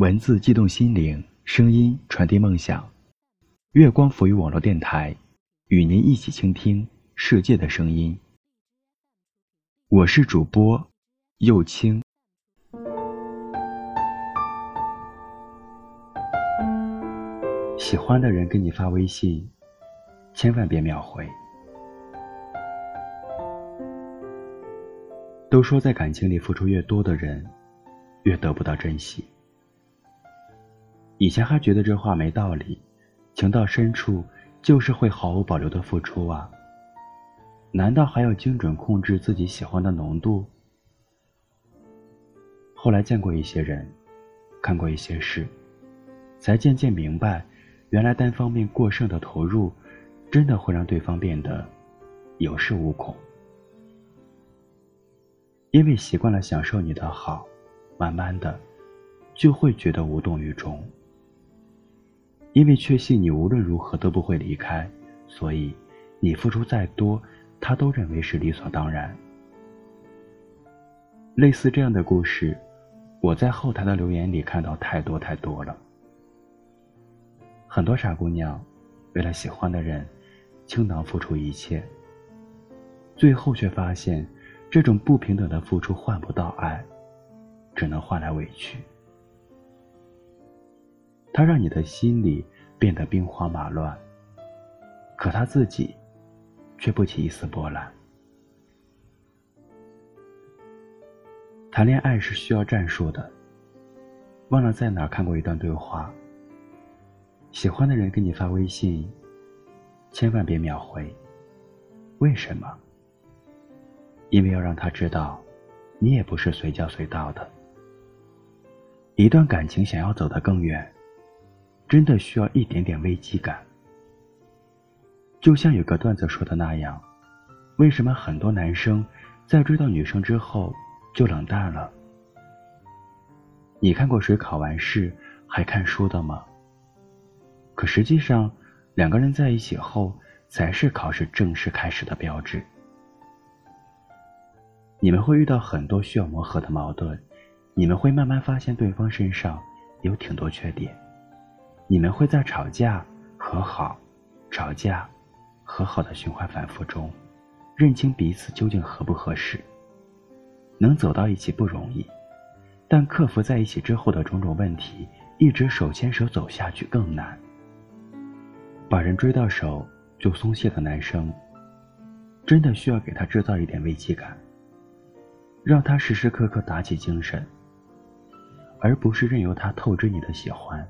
文字激动心灵，声音传递梦想。月光浮于网络电台，与您一起倾听世界的声音。我是主播右青。喜欢的人给你发微信，千万别秒回。都说在感情里付出越多的人，越得不到珍惜。以前还觉得这话没道理，情到深处就是会毫无保留的付出啊。难道还要精准控制自己喜欢的浓度？后来见过一些人，看过一些事，才渐渐明白，原来单方面过剩的投入，真的会让对方变得有恃无恐。因为习惯了享受你的好，慢慢的就会觉得无动于衷。因为确信你无论如何都不会离开，所以你付出再多，他都认为是理所当然。类似这样的故事，我在后台的留言里看到太多太多了。很多傻姑娘，为了喜欢的人，倾囊付出一切，最后却发现。这种不平等的付出换不到爱，只能换来委屈。他让你的心里变得兵荒马乱，可他自己却不起一丝波澜。谈恋爱是需要战术的。忘了在哪看过一段对话：喜欢的人给你发微信，千万别秒回。为什么？因为要让他知道，你也不是随叫随到的。一段感情想要走得更远，真的需要一点点危机感。就像有个段子说的那样，为什么很多男生在追到女生之后就冷淡了？你看过谁考完试还看书的吗？可实际上，两个人在一起后，才是考试正式开始的标志。你们会遇到很多需要磨合的矛盾，你们会慢慢发现对方身上有挺多缺点，你们会在吵架、和好、吵架、和好的循环反复中，认清彼此究竟合不合适。能走到一起不容易，但克服在一起之后的种种问题，一直手牵手走下去更难。把人追到手就松懈的男生，真的需要给他制造一点危机感。让他时时刻刻打起精神，而不是任由他透支你的喜欢。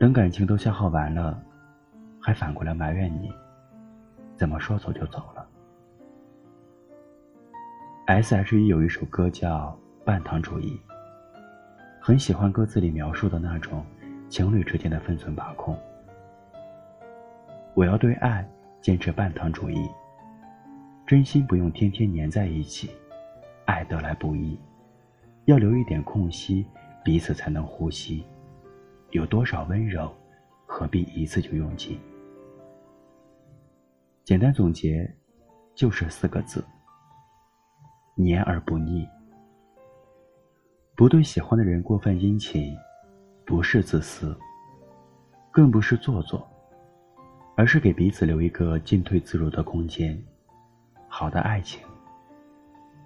等感情都消耗完了，还反过来埋怨你，怎么说走就走了？S.H.E 有一首歌叫《半糖主义》，很喜欢歌词里描述的那种情侣之间的分寸把控。我要对爱坚持半糖主义。真心不用天天黏在一起，爱得来不易，要留一点空隙，彼此才能呼吸。有多少温柔，何必一次就用尽？简单总结，就是四个字：黏而不腻。不对喜欢的人过分殷勤，不是自私，更不是做作，而是给彼此留一个进退自如的空间。好的爱情，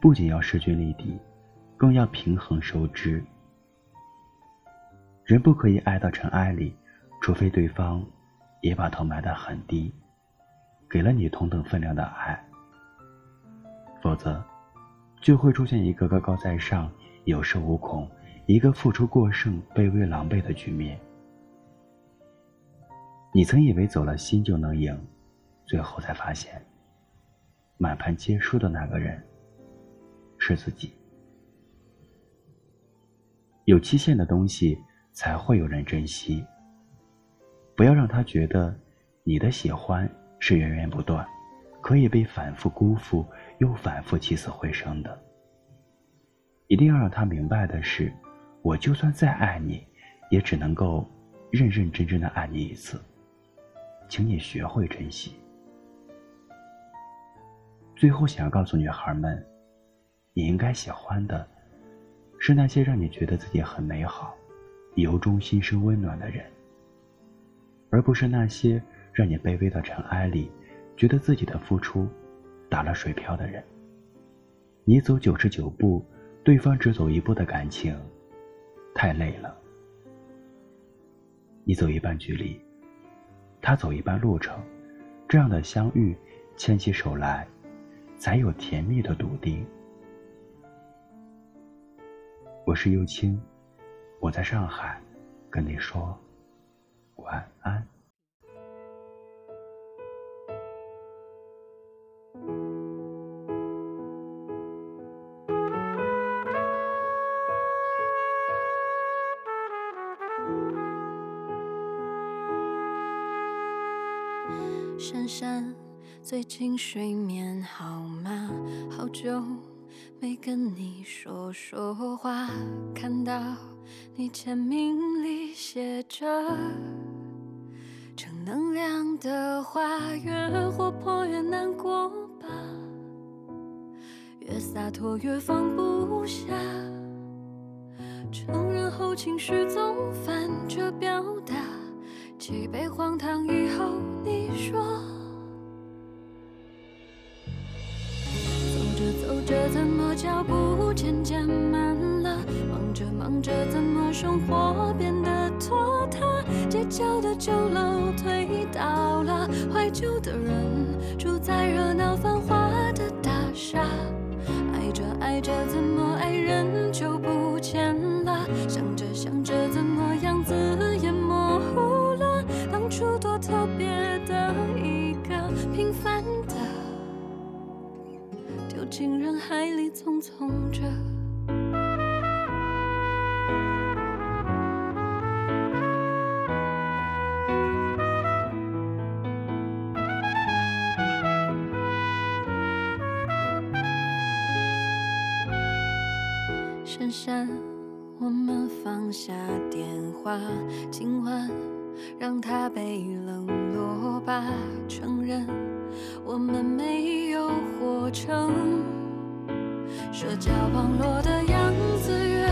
不仅要势均力敌，更要平衡收支。人不可以爱到尘埃里，除非对方也把头埋得很低，给了你同等分量的爱。否则，就会出现一个高高在上、有恃无恐，一个付出过剩、卑微狼狈的局面。你曾以为走了心就能赢，最后才发现。满盘皆输的那个人是自己。有期限的东西才会有人珍惜。不要让他觉得你的喜欢是源源不断，可以被反复辜负又反复起死回生的。一定要让他明白的是，我就算再爱你，也只能够认认真真的爱你一次。请你学会珍惜。最后，想要告诉女孩们，你应该喜欢的是那些让你觉得自己很美好、由衷心生温暖的人，而不是那些让你卑微到尘埃里，觉得自己的付出打了水漂的人。你走九十九步，对方只走一步的感情，太累了。你走一半距离，他走一半路程，这样的相遇，牵起手来，才有甜蜜的笃定。我是幼青，我在上海，跟你说晚安。珊珊，最近睡眠好吗？好久没跟你说说话。看到你签名里写着正能量的话，越活泼越难过吧，越洒脱越放不下。承认后情绪总反着表达。几杯荒唐以后，你说，走着走着怎么脚步渐渐慢？忙着怎么生活变得拖沓？街角的酒楼推倒了，怀旧的人住在热闹繁华的大厦，爱着爱着怎么爱人就不见了？想着想着怎么样子也模糊了。当初多特别的一个平凡的，丢进人海里匆匆着。衬衫，我们放下电话，今晚。让他被冷落吧，承认我们没有活成社交网络的样子，越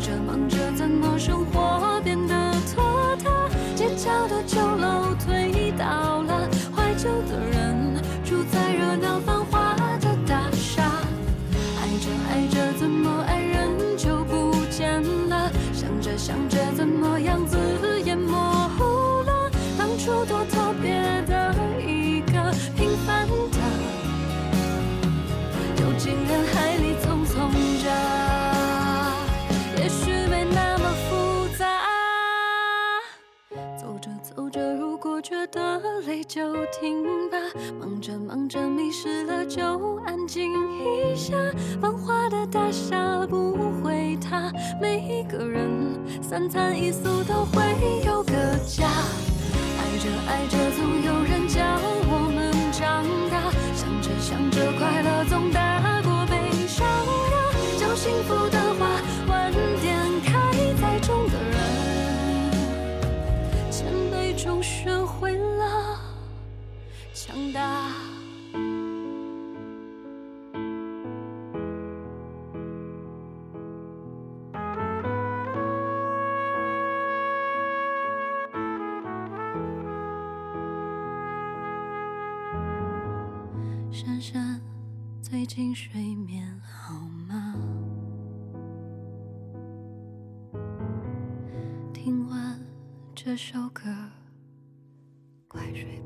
着忙着，怎么生活变得拖沓？街角的酒楼推倒了，累就停吧，忙着忙着迷失了就安静一下。繁华的大厦不会塌，每一个人三餐一宿都会有个家。爱着爱着总有人教我们长大，想着想着快乐总大最近睡眠好吗？听完这首歌。快睡。